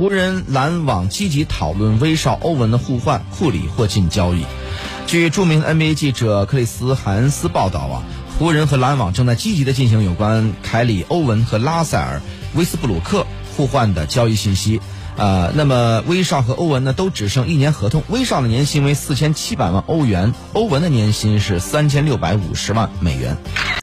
湖人篮网积极讨论威少欧文的互换库里或进交易。据著名 nba 记者克里斯海恩斯报道啊湖人和篮网正在积极的进行有关凯里欧文和拉塞尔威斯布鲁克互换的交易信息。呃那么威少和欧文呢都只剩一年合同威少的年薪为四千七百万欧元欧文的年薪是三千六百五十万美元。